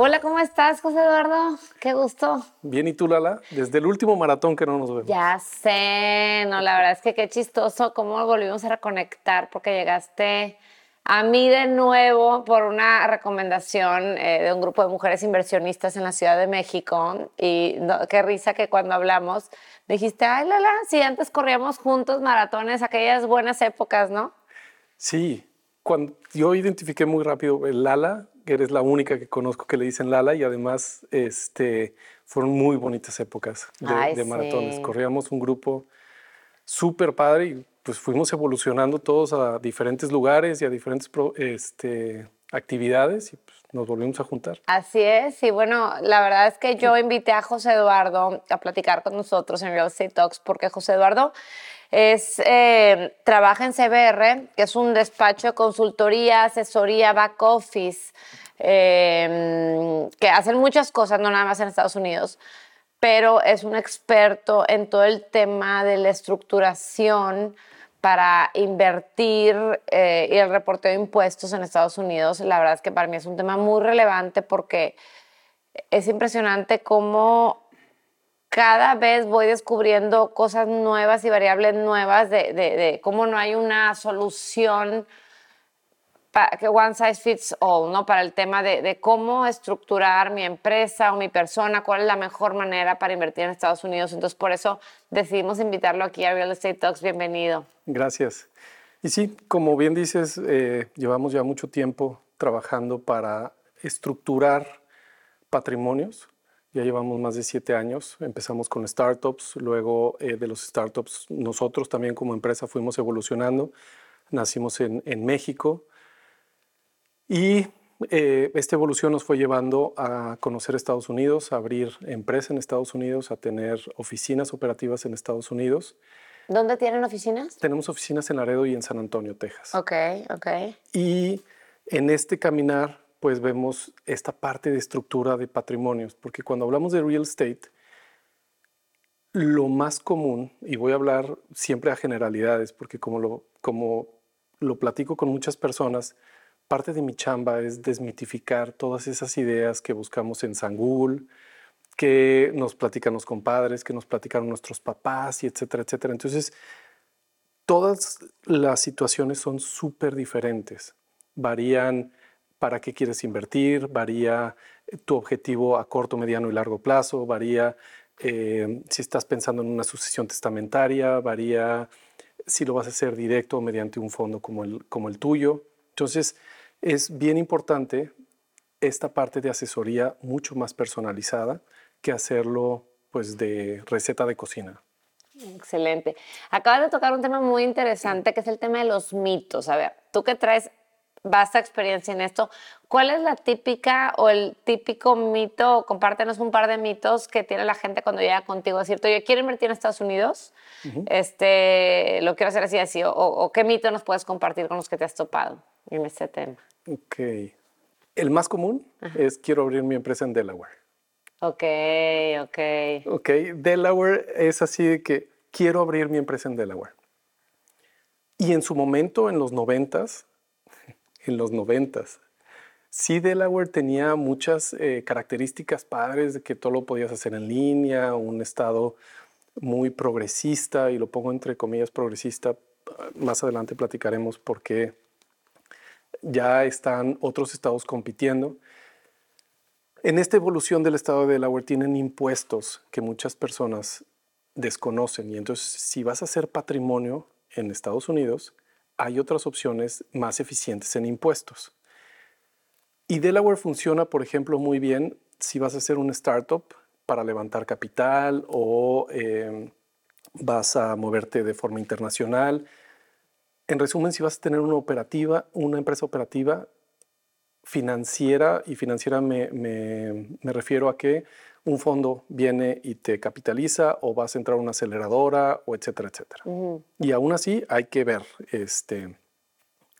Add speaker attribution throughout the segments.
Speaker 1: Hola, ¿cómo estás, José Eduardo? Qué gusto.
Speaker 2: Bien, ¿y tú, Lala? Desde el último maratón que no nos vemos.
Speaker 1: Ya sé, no, la verdad es que qué chistoso cómo volvimos a reconectar porque llegaste a mí de nuevo por una recomendación eh, de un grupo de mujeres inversionistas en la Ciudad de México y qué risa que cuando hablamos dijiste, ay, Lala, sí, antes corríamos juntos maratones, aquellas buenas épocas, ¿no?
Speaker 2: Sí, cuando yo identifiqué muy rápido el Lala eres la única que conozco que le dicen Lala y además este, fueron muy bonitas épocas de, maratones. Corríamos un grupo súper padre y pues fuimos evolucionando todos a diferentes lugares y a diferentes este, actividades y pues, nos volvimos a juntar.
Speaker 1: Así es, y bueno, la verdad es que yo invité a José Eduardo a platicar con nosotros en Real Estate Talks porque José Eduardo es, eh, trabaja en CBR, que es un despacho de consultoría, asesoría, back office, eh, que hacen muchas cosas, no nada más en Estados Unidos, pero es un experto en todo el tema de la estructuración para invertir eh, y el reporteo de impuestos en Estados Unidos. La verdad es que para mí es un tema muy relevante porque es impresionante cómo cada vez voy descubriendo cosas nuevas y variables nuevas de, cómo no hay una solución que one size fits all, ¿no? Para el tema de, cómo estructurar mi empresa o mi persona, cuál es la mejor manera para invertir en Estados Unidos. Entonces, por eso decidimos invitarlo aquí a Real Estate Talks. Bienvenido.
Speaker 2: Gracias. Y sí, como bien dices, eh, llevamos ya mucho tiempo trabajando para estructurar patrimonios ya llevamos más de siete años. Empezamos con startups, luego eh, de los startups nosotros también como empresa fuimos evolucionando. Nacimos en, en México y eh, esta evolución nos fue llevando a conocer Estados Unidos, a abrir empresa en Estados Unidos, a tener oficinas operativas en Estados Unidos.
Speaker 1: ¿Dónde tienen oficinas?
Speaker 2: Tenemos oficinas en Laredo y en San Antonio, Texas.
Speaker 1: Ok, ok.
Speaker 2: Y en este caminar pues vemos esta parte de estructura de patrimonios, porque cuando hablamos de real estate, lo más común, y voy a hablar siempre a generalidades, porque como lo, como lo platico con muchas personas, parte de mi chamba es desmitificar todas esas ideas que buscamos en San Google, que nos platican los compadres, que nos platicaron nuestros papás, y etcétera, etcétera. Entonces, todas las situaciones son súper diferentes, varían para qué quieres invertir, varía eh, tu objetivo a corto, mediano y largo plazo, varía eh, si estás pensando en una sucesión testamentaria, varía si lo vas a hacer directo o mediante un fondo como el, como el tuyo. Entonces, es bien importante esta parte de asesoría mucho más personalizada que hacerlo pues de receta de cocina.
Speaker 1: Excelente. Acabas de tocar un tema muy interesante que es el tema de los mitos. A ver, tú que traes vasta experiencia en esto. ¿Cuál es la típica o el típico mito? Compártenos un par de mitos que tiene la gente cuando llega contigo. Es cierto, yo quiero invertir en Estados Unidos, este, lo quiero hacer así, así. O, qué mito nos puedes compartir con los que te has topado en este tema?
Speaker 2: Ok. El más común es quiero abrir mi empresa en Delaware.
Speaker 1: Ok, ok.
Speaker 2: Ok, Delaware es así de que quiero abrir mi empresa en Delaware. Y en su momento, en los noventas, en los noventas. Sí, Delaware tenía muchas eh, características padres de que todo lo podías hacer en línea, un estado muy progresista, y lo pongo entre comillas progresista. Más adelante platicaremos por qué ya están otros estados compitiendo. En esta evolución del estado de Delaware tienen impuestos que muchas personas desconocen y entonces si vas a hacer patrimonio en Estados Unidos, hay otras opciones más eficientes en impuestos. Y Delaware funciona, por ejemplo, muy bien si vas a hacer un startup para levantar capital o em, vas a moverte de forma internacional. En resumen, si vas a tener una operativa, una empresa operativa financiera, y financiera me, me refiero a que un fondo viene y te capitaliza o vas a entrar a una aceleradora o etcétera, etcétera. Y aún así hay que ver este,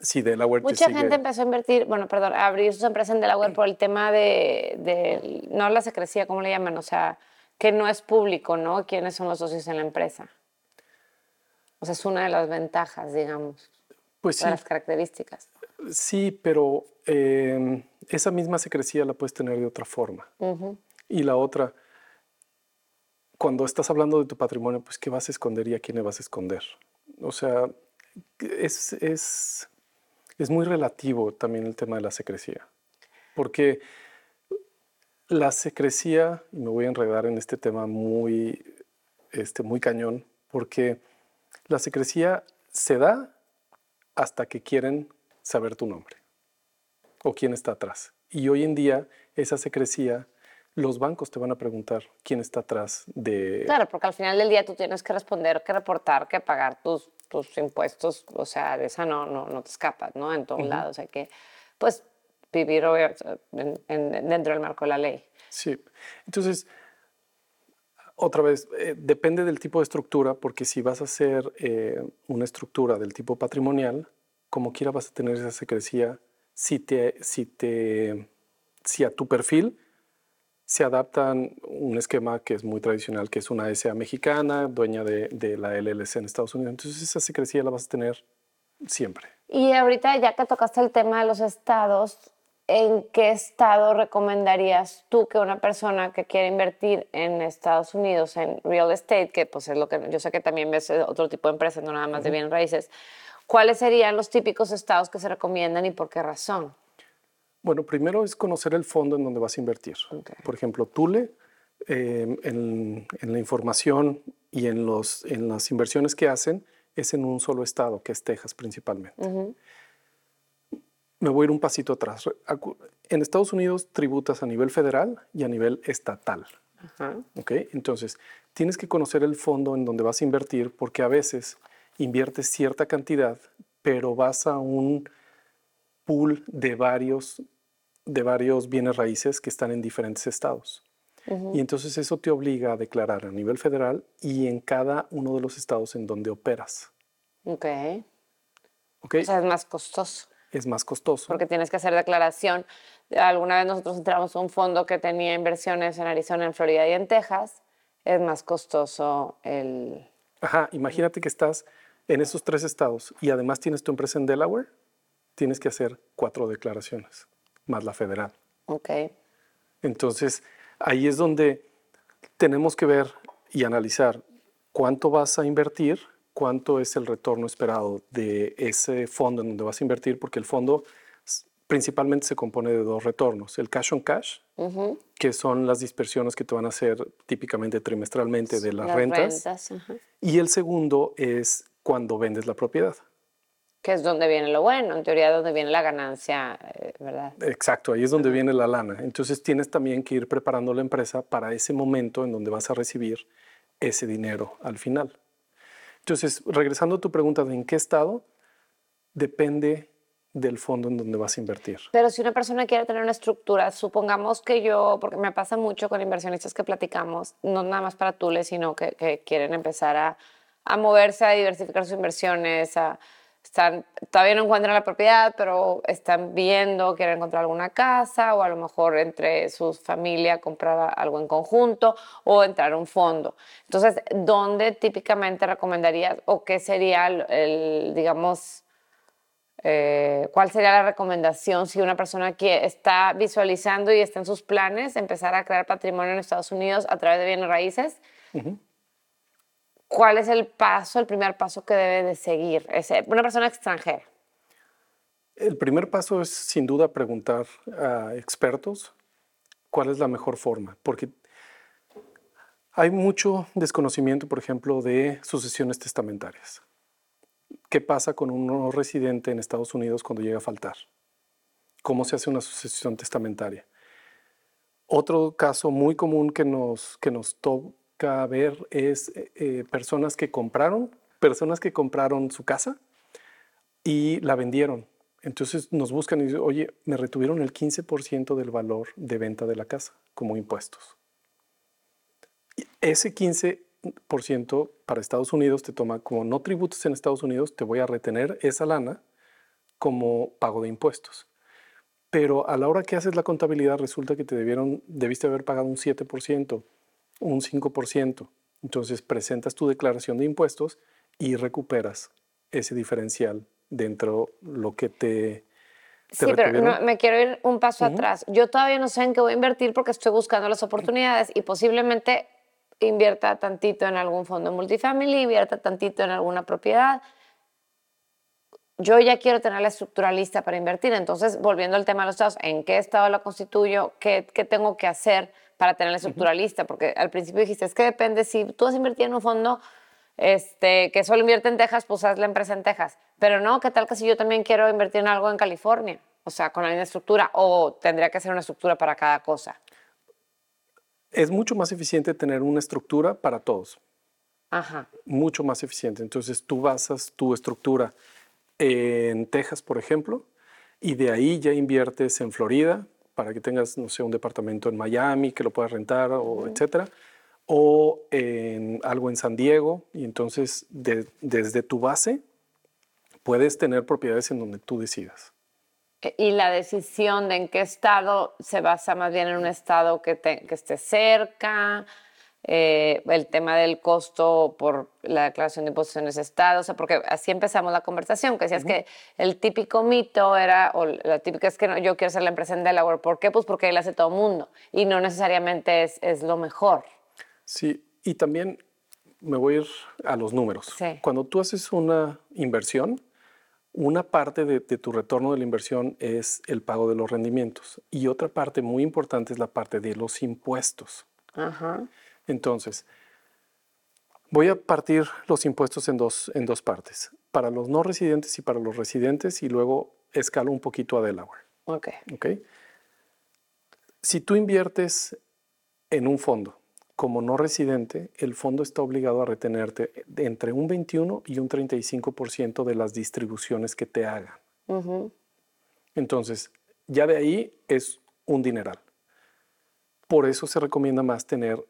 Speaker 2: si Delaware
Speaker 1: Mucha gente empezó a invertir, bueno, perdón, a abrir sus empresas en Delaware por el tema de, de, no la secrecía, ¿cómo le llaman? O sea, que no es público, ¿no? ¿Quiénes son los socios en la empresa? O sea, es una de las ventajas, digamos.
Speaker 2: Pues
Speaker 1: de las características.
Speaker 2: Sí, pero em, esa misma secrecía la puedes tener de otra forma. Y la otra, cuando estás hablando de tu patrimonio, pues ¿qué vas a esconder y a quién le vas a esconder? O sea, es, es, es muy relativo también el tema de la secrecía. Porque la secrecía, y me voy a enredar en este tema muy, este, muy cañón, porque la secrecía se da hasta que quieren saber tu nombre o quién está atrás. Y hoy en día esa secrecía los bancos te van a preguntar quién está atrás de...
Speaker 1: Claro, porque al final del día tú tienes que responder, que reportar, que pagar tus, tus impuestos, o sea, de esa no, no, no te escapas, ¿no? En todos lados, o sea que, pues, vivir dentro del marco de la ley.
Speaker 2: Sí, entonces, otra vez, eh, depende del tipo de estructura, porque si vas a hacer eh, una estructura del tipo patrimonial, como quiera vas a tener esa secrecía si, te, si, te, si a tu perfil se adaptan un esquema que es muy tradicional, que es una SA mexicana, dueña de, de, la LLC en Estados Unidos. Entonces esa secrecía la vas a tener siempre.
Speaker 1: Y ahorita ya que tocaste el tema de los estados, ¿en qué estado recomendarías tú que una persona que quiere invertir en Estados Unidos en real estate, que pues es lo que yo sé que también ves otro tipo de empresas, no nada más de bienes raíces, cuáles serían los típicos estados que se recomiendan y por qué razón?
Speaker 2: Bueno, primero es conocer el fondo en donde vas a invertir. Por ejemplo, Tule, em, en, la información y en, los, en las inversiones que hacen, es en un solo estado, que es Texas principalmente. Me voy a ir un pasito atrás. En Estados Unidos tributas a nivel federal y a nivel estatal. Entonces, tienes que conocer el fondo en donde vas a invertir porque a veces inviertes cierta cantidad, pero vas a un pool de varios, de varios bienes raíces que están en diferentes estados. Y entonces eso te obliga a declarar a nivel federal y en cada uno de los estados en donde operas.
Speaker 1: Ok. okay. O sea, es más costoso.
Speaker 2: Es más costoso.
Speaker 1: Porque tienes que hacer declaración. Alguna vez nosotros entramos a un fondo que tenía inversiones en Arizona, en Florida y en Texas. Es más costoso el...
Speaker 2: Ajá, imagínate que estás en esos tres estados y además tienes tu empresa en Delaware tienes que hacer cuatro declaraciones, más la federal.
Speaker 1: Ok.
Speaker 2: Entonces, ahí es donde tenemos que ver y analizar cuánto vas a invertir, cuánto es el retorno esperado de ese fondo en donde vas a invertir, porque el fondo principalmente se compone de dos retornos, el cash on cash, que son las dispersiones que te van a hacer típicamente trimestralmente de las, rentas, y el segundo es cuando vendes la propiedad
Speaker 1: que es donde viene lo bueno, en teoría donde viene la ganancia, eh, ¿verdad?
Speaker 2: Exacto, ahí es donde viene la lana. Entonces tienes también que ir preparando la empresa para ese momento en donde vas a recibir ese dinero al final. Entonces, regresando a tu pregunta de en qué estado, depende del fondo en donde vas a invertir.
Speaker 1: Pero si una persona quiere tener una estructura, supongamos que yo, porque me pasa mucho con inversionistas que platicamos, no nada más para Tule, sino que, que quieren empezar a, a moverse, a diversificar sus inversiones, a están, todavía no encuentran la propiedad, pero están viendo, quieren encontrar alguna casa o a lo mejor entre su familia comprar algo en conjunto o entrar a un fondo. Entonces, ¿dónde típicamente recomendarías o qué sería el, digamos, eh, cuál sería la recomendación si una persona que está visualizando y está en sus planes empezar a crear patrimonio en Estados Unidos a través de bienes raíces? ¿Cuál es el paso, el primer paso que debe de seguir una persona extranjera?
Speaker 2: El primer paso es sin duda preguntar a expertos cuál es la mejor forma, porque hay mucho desconocimiento, por ejemplo, de sucesiones testamentarias. ¿Qué pasa con un no residente en Estados Unidos cuando llega a faltar? ¿Cómo se hace una sucesión testamentaria? Otro caso muy común que nos, que nos toca ver es eh, personas que compraron, personas que compraron su casa y la vendieron entonces nos buscan y dicen, oye, me retuvieron el 15% del valor de venta de la casa como impuestos. ese 15% para Estados Unidos te toma, como no tributos en Estados Unidos, te voy a retener esa lana como pago de impuestos. Pero a la hora que haces la contabilidad resulta que te debieron, debiste haber pagado un 7%, un 5%. Entonces presentas tu declaración de impuestos y recuperas ese diferencial dentro lo que te...
Speaker 1: sí, pero me quiero ir un paso atrás. Yo todavía no sé en qué voy a invertir porque estoy buscando las oportunidades y posiblemente invierta tantito en algún fondo multifamily, invierta tantito en alguna propiedad. Yo ya quiero tener la estructura lista para invertir. Entonces, volviendo al tema de los estados, ¿en qué estado la constituyo? ¿Qué, qué tengo que hacer para tener la estructura lista? Porque al principio dijiste, es que depende si tú vas a invertir en un fondo este, que solo invierte en Texas, pues haz la empresa en Texas. Pero no, ¿qué tal que si yo también quiero invertir en algo en California? O sea, con la misma estructura, o tendría que ser una estructura para cada cosa.
Speaker 2: Es mucho más eficiente tener una estructura para todos.
Speaker 1: Ajá.
Speaker 2: Mucho más eficiente. Entonces tú basas tu estructura en Texas, por ejemplo, y de ahí ya inviertes en Florida para que tengas, no sé, un departamento en Miami que lo puedas rentar, o etcétera o en algo en San Diego y entonces desde tu base puedes tener propiedades en donde tú decidas.
Speaker 1: E, y la decisión de en qué estado se basa más bien en un estado que, que esté cerca, eh, el tema del costo por la declaración de impuestos en ese estado, o sea, porque así empezamos la conversación, que decías que el típico mito era, o la típica es que no, yo quiero ser la empresa en Delaware, ¿por qué? Pues porque ahí la hace todo el mundo y no necesariamente es, es lo mejor.
Speaker 2: Sí, y también me voy a ir a los números. Cuando tú haces una inversión, una parte de, tu retorno de la inversión es el pago de los rendimientos y otra parte muy importante es la parte de los impuestos. Entonces, voy a partir los impuestos en dos, en dos partes, para los no residentes y para los residentes y luego escalo un poquito a Delaware.
Speaker 1: Ok.
Speaker 2: okay? Si tú inviertes en un fondo como no residente, el fondo está obligado a retenerte entre un 21 y un 35% de las distribuciones que te hagan. Entonces, ya de ahí es un dineral. Por eso se recomienda más tener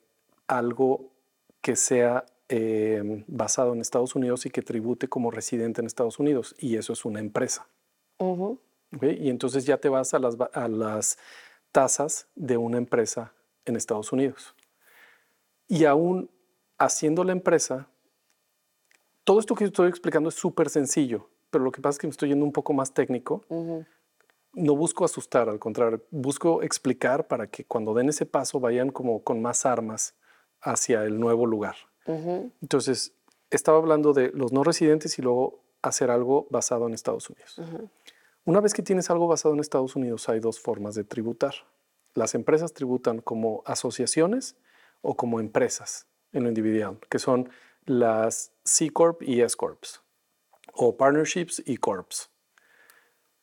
Speaker 2: algo que sea em, basado en Estados Unidos y que tribute como residente en Estados Unidos. Y eso es una empresa. Y entonces ya te vas a las, a las tasas de una empresa en Estados Unidos. Y aún haciendo la empresa, todo esto que estoy explicando es súper sencillo, pero lo que pasa es que me estoy yendo un poco más técnico. No busco asustar, al contrario, busco explicar para que cuando den ese paso vayan como con más armas hacia el nuevo lugar. Entonces, estaba hablando de los no residentes y luego hacer algo basado en Estados Unidos. Una vez que tienes algo basado en Estados Unidos, hay dos formas de tributar. Las empresas tributan como asociaciones o como empresas en lo individual, que son las C Corp y S Corps, o partnerships y corps.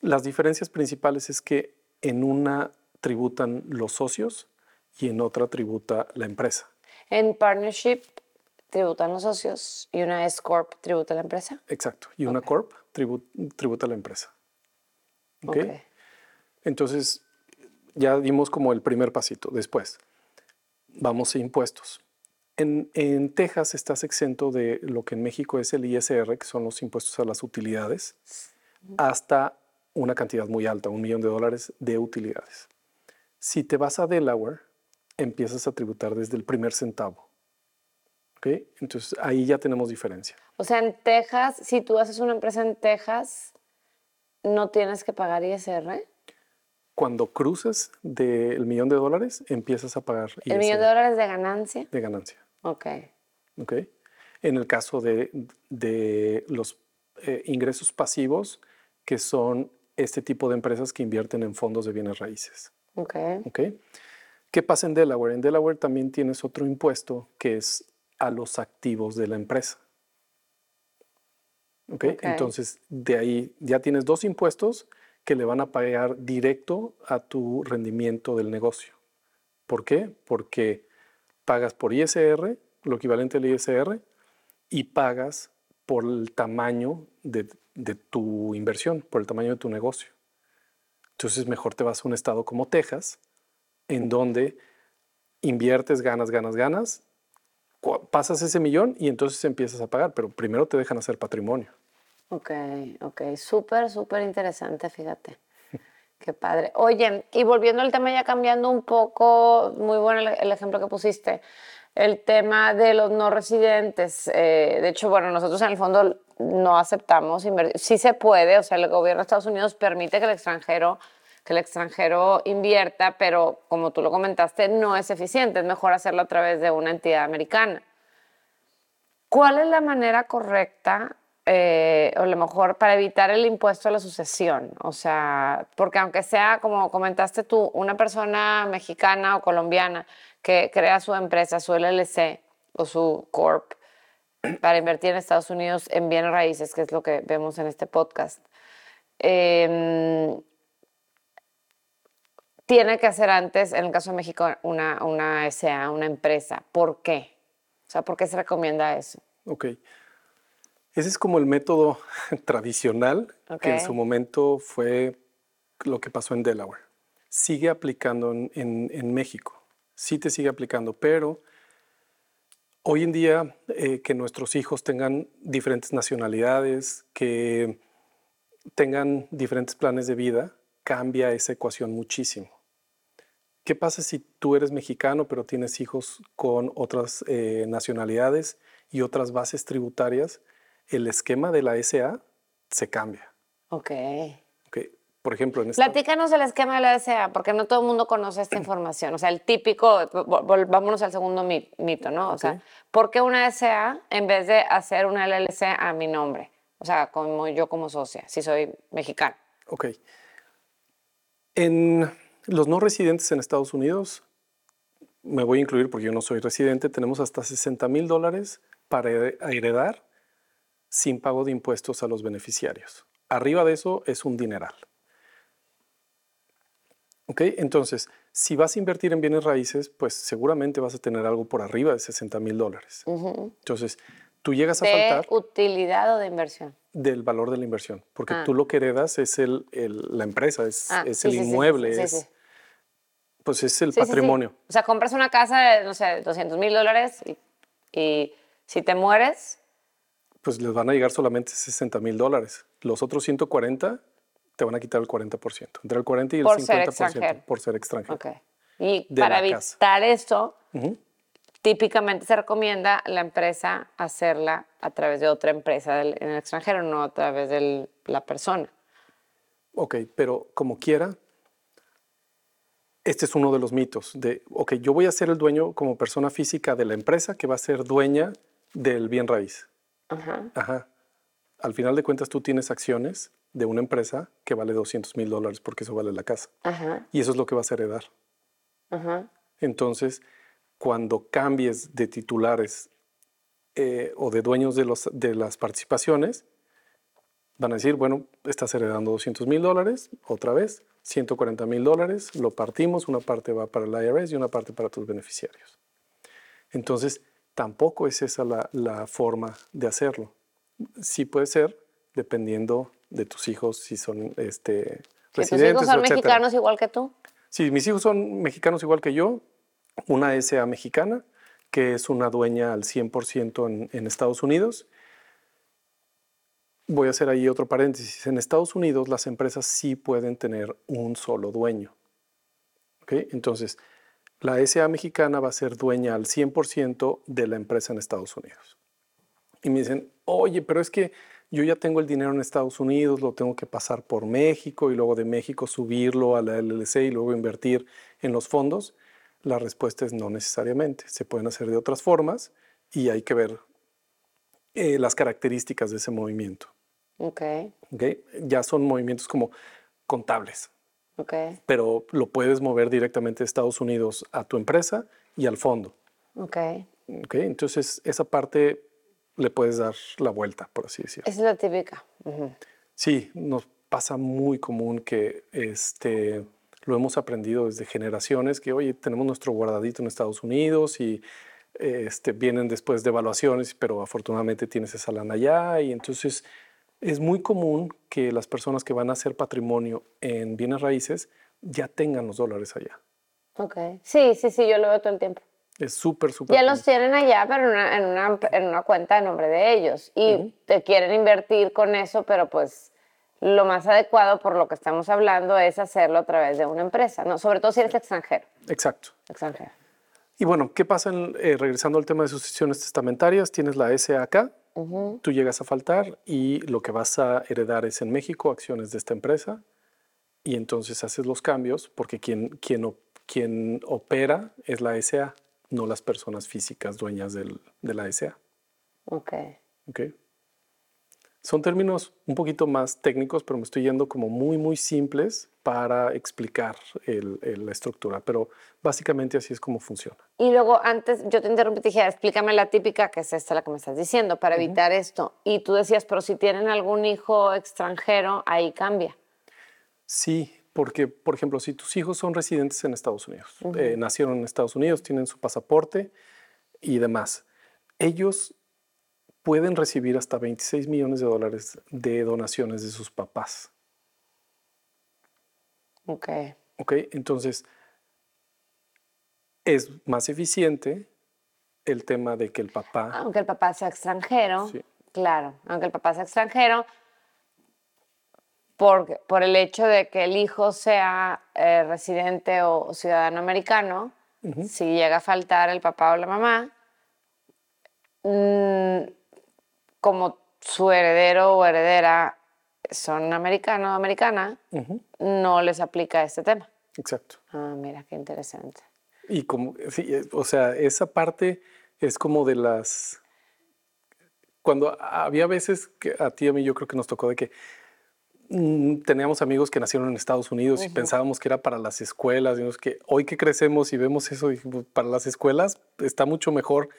Speaker 2: Las diferencias principales es que en una tributan los socios y en otra tributa la empresa.
Speaker 1: En partnership tributan los socios y una S Corp tributa la empresa.
Speaker 2: Exacto, y una Corp tributa la empresa. ¿Okay? Entonces, ya dimos como el primer pasito. Después, vamos a impuestos. En, Texas estás exento de lo que en México es el ISR, que son los impuestos a las utilidades, hasta una cantidad muy alta, un millón de dólares de utilidades. Si te vas a Delaware, empiezas a tributar desde el primer centavo. ¿Okay? Entonces ahí ya tenemos diferencia.
Speaker 1: O sea, en Texas, si tú haces una empresa en Texas, no tienes que pagar ISR
Speaker 2: cuando cruces del millón de dólares, empiezas a pagar.
Speaker 1: ¿El millón de dólares de ganancia?
Speaker 2: De ganancia.
Speaker 1: Ok.
Speaker 2: Ok. En el caso de, de los eh, ingresos pasivos, que son este tipo de empresas que invierten en fondos de bienes raíces.
Speaker 1: Ok.
Speaker 2: ¿ok? ¿Qué pasa en Delaware? En Delaware también tienes otro impuesto que es a los activos de la empresa. ¿ok?
Speaker 1: Ok.
Speaker 2: Entonces, de ahí ya tienes dos impuestos que le van a pagar directo a tu rendimiento del negocio. ¿Por qué? Porque pagas por ISR, lo equivalente al ISR, y pagas por el tamaño de, de tu inversión, por el tamaño de tu negocio. Entonces mejor te vas a un estado como Texas, en donde inviertes, ganas, ganas, ganas, pasas ese millón y entonces empiezas a pagar, pero primero te dejan hacer patrimonio.
Speaker 1: Ok, ok, súper, súper interesante, fíjate. Qué padre. Oye, y volviendo al tema, ya cambiando un poco, muy bueno el, el ejemplo que pusiste, el tema de los no residentes. eh, de hecho, bueno, nosotros en el fondo no aceptamos invertir. Sí se puede, o sea, el gobierno de Estados Unidos permite que el extranjero que el extranjero invierta, pero como tú lo comentaste, no es eficiente, es mejor hacerlo a través de una entidad americana. ¿Cuál es la manera correcta, eh, o a lo mejor para evitar el impuesto a la sucesión? O sea, porque aunque sea, como comentaste tú, una persona mexicana o colombiana que crea su empresa, su LLC o su corp para invertir en Estados Unidos en bienes raíces, que es lo que vemos en este podcast, eh, tiene que hacer antes, en el caso de México, una, una SA, una empresa. ¿Por qué? O sea, ¿por qué se recomienda eso?
Speaker 2: Ok. Ese es como el método tradicional que en su momento fue lo que pasó en Delaware. Sigue aplicando en, en- en México. Sí te sigue aplicando, pero hoy en día eh, que nuestros hijos tengan diferentes nacionalidades, que tengan diferentes planes de vida, cambia esa ecuación muchísimo. ¿Qué pasa si tú eres mexicano pero tienes hijos con otras eh, nacionalidades y otras bases tributarias? El esquema de la SA se cambia.
Speaker 1: Ok.
Speaker 2: ¿ok? Por ejemplo, en esta,
Speaker 1: Platícanos el esquema de la SA, porque no todo el mundo conoce esta información. O sea, el típico, volvámonos al segundo mi- mito, ¿no? O sea,
Speaker 2: Ok.
Speaker 1: ¿por qué una SA en vez de hacer una LLC a mi nombre? O sea, como yo como socia, si soy mexicana.
Speaker 2: Ok. En los no residentes en Estados Unidos, me voy a incluir porque yo no soy residente, tenemos hasta 60 mil dólares para here- heredar sin pago de impuestos a los beneficiarios. Arriba de eso es un dineral. ¿Ok? Entonces, si vas a invertir en bienes raíces, pues seguramente vas a tener algo por arriba de 60 mil dólares. Entonces, tú llegas a
Speaker 1: ¿De
Speaker 2: faltar
Speaker 1: utilidad o de inversión?
Speaker 2: del valor de la inversión, porque
Speaker 1: Ah.
Speaker 2: tú lo que heredas es el, el- la empresa, es,
Speaker 1: Ah,
Speaker 2: es el
Speaker 1: sí, sí,
Speaker 2: inmueble,
Speaker 1: sí,
Speaker 2: es,
Speaker 1: sí.
Speaker 2: Pues es el
Speaker 1: Sí, sí, sí.
Speaker 2: patrimonio.
Speaker 1: O sea, compras una casa de, no sé, 200 mil dólares y, y si te mueres,
Speaker 2: Pues les van a llegar solamente 60 mil dólares. Los otros 140 te van a quitar el 40%, entre el 40 y el
Speaker 1: Por ser
Speaker 2: 50%
Speaker 1: extranjero.
Speaker 2: por ser extranjero.
Speaker 1: ok. Y
Speaker 2: De
Speaker 1: para
Speaker 2: la casa.
Speaker 1: evitar esto,
Speaker 2: Ujú.
Speaker 1: típicamente se recomienda la empresa hacerla a través de otra empresa del- en el extranjero, no a través de la persona.
Speaker 2: Ok, pero como quiera, este es uno de los mitos de, ok, yo voy a ser el dueño como persona física de la empresa que va a ser dueña del bien raíz.
Speaker 1: Ajá.
Speaker 2: Ajá. Al final de cuentas, tú tienes acciones de una empresa que vale 200 mil dólares porque eso vale la casa.
Speaker 1: Ajá.
Speaker 2: Y eso es lo que vas a heredar.
Speaker 1: Ajá.
Speaker 2: Entonces, cuando cambies de titulares eh, o de dueños de, los, de las participaciones, van a decir, bueno, estás heredando 200 mil dólares, otra vez, 140 mil dólares, lo partimos, una parte va para el IRS y una parte para tus beneficiarios. Entonces, tampoco es esa la, la forma de hacerlo. Sí puede ser, dependiendo de tus hijos, si son este,
Speaker 1: ¿Que tus
Speaker 2: residentes,
Speaker 1: hijos son
Speaker 2: etcétera.
Speaker 1: mexicanos igual que tú?
Speaker 2: Sí, mis hijos son mexicanos igual que yo, una SA mexicana, que es una dueña al 100% en, en Estados Unidos. Voy a hacer ahí otro paréntesis. En Estados Unidos las empresas sí pueden tener un solo dueño. ¿Ok? Entonces, la SA mexicana va a ser dueña al 100% de la empresa en Estados Unidos. Y me dicen, oye, pero es que yo ya tengo el dinero en Estados Unidos, lo tengo que pasar por México y luego de México subirlo a la LLC y luego invertir en los fondos. La respuesta es no necesariamente. Se pueden hacer de otras formas y hay que ver eh, las características de ese movimiento.
Speaker 1: Ok.
Speaker 2: ¿ok? Ya son movimientos como contables.
Speaker 1: Ok.
Speaker 2: Pero lo puedes mover directamente de Estados Unidos a tu empresa y al fondo.
Speaker 1: Ok.
Speaker 2: ¿ok? Entonces, esa parte le puedes dar la vuelta, por así decirlo.
Speaker 1: Esa es la típica. Ujú.
Speaker 2: Sí, nos pasa muy común que este, lo hemos aprendido desde generaciones, que oye, tenemos nuestro guardadito en Estados Unidos y este, vienen después de evaluaciones, pero afortunadamente tienes esa lana allá y entonces es muy común que las personas que van a hacer patrimonio en bienes raíces ya tengan los dólares allá.
Speaker 1: Ok. Sí, sí, sí, yo lo veo todo el tiempo.
Speaker 2: Es súper, súper.
Speaker 1: Ya los tienen allá, pero en una, en una, en una cuenta de nombre de ellos. Y te quieren invertir con eso, pero pues lo más adecuado por lo que estamos hablando es hacerlo a través de una empresa, ¿no? Sobre todo si eres extranjero.
Speaker 2: Exacto.
Speaker 1: extranjero.
Speaker 2: Y bueno, ¿qué pasa en- eh, regresando al tema de sucesiones testamentarias? Tienes la SAK, tú llegas a faltar y lo que vas a heredar es en México acciones de esta empresa y entonces haces los cambios porque quien, quien, opera es la SA, no las personas físicas dueñas del- de la SA.
Speaker 1: Ok.
Speaker 2: ¿ok? Son términos un poquito más técnicos, pero me estoy yendo como muy, muy simples para explicar el- el- la estructura, pero básicamente así es como funciona.
Speaker 1: Y luego antes, yo te interrumpí y te dije, explícame la típica, que es esta la que me estás diciendo, para evitar esto. Y tú decías, pero si tienen algún hijo extranjero, ahí cambia.
Speaker 2: Sí, porque, por ejemplo, si tus hijos son residentes en Estados Unidos, eh, nacieron en Estados Unidos, tienen su pasaporte y demás, ellos pueden recibir hasta 26 millones de dólares de donaciones de sus papás.
Speaker 1: Ok.
Speaker 2: ¿Ok? Entonces, es más eficiente el tema de que el papá...
Speaker 1: Aunque el papá sea extranjero,
Speaker 2: Sí.
Speaker 1: claro, aunque el papá sea extranjero, por, por el hecho de que el hijo sea eh, residente o, o ciudadano americano, si llega a faltar el papá o la mamá, mm, como su heredero o heredera son americano o americana, no les aplica este tema.
Speaker 2: Exacto.
Speaker 1: Ah, mira, qué interesante.
Speaker 2: Y como, sí, eh, o sea, esa parte es como de las... Cuando había veces que a ti y a mí yo creo que nos tocó de que mm, teníamos amigos que nacieron en Estados Unidos y pensábamos que era para las escuelas. Y qué. hoy que crecemos y vemos eso, dijimos, para las escuelas está mucho mejor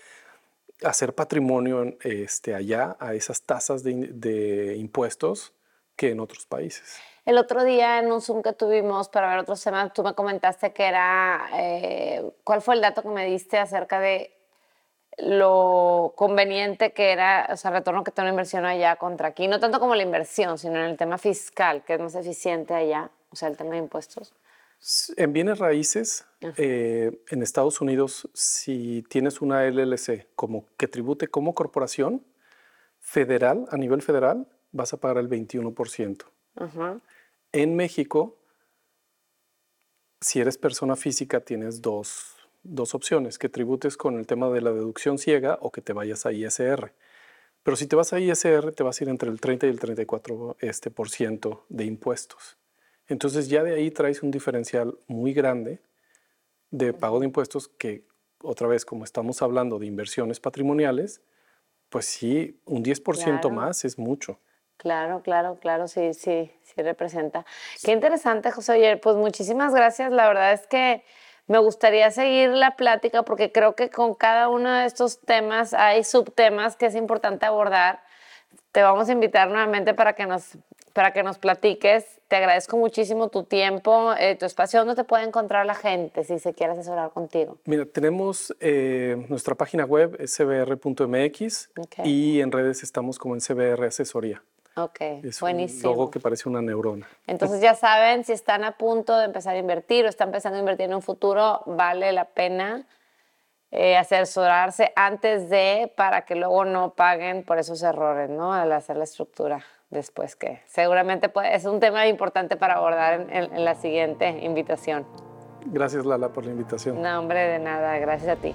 Speaker 2: hacer patrimonio este, allá a esas tasas de impuestos que en otros países.
Speaker 1: El otro día en un Zoom que tuvimos para ver otros temas, tú me comentaste que era, eh, ¿cuál fue el dato que me diste acerca de lo conveniente que era, o sea, el retorno que tiene una inversión allá contra aquí? No tanto como la inversión, sino en el tema fiscal, que es más eficiente allá, o sea, el tema de impuestos.
Speaker 2: En bienes raíces, eh, en Estados Unidos, si tienes una LLC como que tribute como corporación federal, a nivel federal, vas a pagar el 21%.
Speaker 1: Ajá.
Speaker 2: En México, si eres persona física, tienes dos, dos opciones, que tributes con el tema de la deducción ciega o que te vayas a ISR. Pero si te vas a ISR, te vas a ir entre el 30 y el 34% este, por ciento de impuestos. Entonces ya de ahí traes un diferencial muy grande de pago de impuestos que, otra vez, como estamos hablando de inversiones patrimoniales, pues sí, un 10%
Speaker 1: Claro.
Speaker 2: más es mucho.
Speaker 1: Claro, claro, claro, sí, sí, sí representa. Qué interesante, José Oyer. Pues muchísimas gracias. La verdad es que me gustaría seguir la plática porque creo que con cada uno de estos temas hay subtemas que es importante abordar. Te vamos a invitar nuevamente para que nos, para que nos platiques. Te agradezco muchísimo tu tiempo, eh, tu espacio. ¿Dónde te puede encontrar la gente si se quiere asesorar contigo?
Speaker 2: Mira, tenemos eh, nuestra página web, cbr.mx,
Speaker 1: Ok.
Speaker 2: y en redes estamos como en CBR Asesoría.
Speaker 1: Ok,
Speaker 2: Es
Speaker 1: buenísimo.
Speaker 2: un logo que parece una neurona.
Speaker 1: Entonces ya saben, si están a punto de empezar a invertir o están pensando en invertir en un futuro, vale la pena eh, asesorarse antes de para que luego no paguen por esos errores, ¿no? Al hacer la estructura después que seguramente puede- es un tema importante para abordar en, en- en la siguiente invitación.
Speaker 2: Gracias Lala por la invitación.
Speaker 1: No, hombre, de nada, gracias a ti.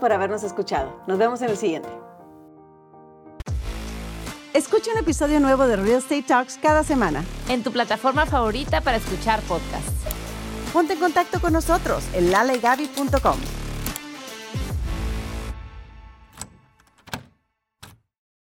Speaker 3: por habernos escuchado. Nos vemos en el siguiente. Escucha un episodio nuevo de Real Estate Talks cada semana.
Speaker 1: En tu plataforma favorita para escuchar podcasts.
Speaker 3: Ponte en contacto con nosotros en lalegaby.com.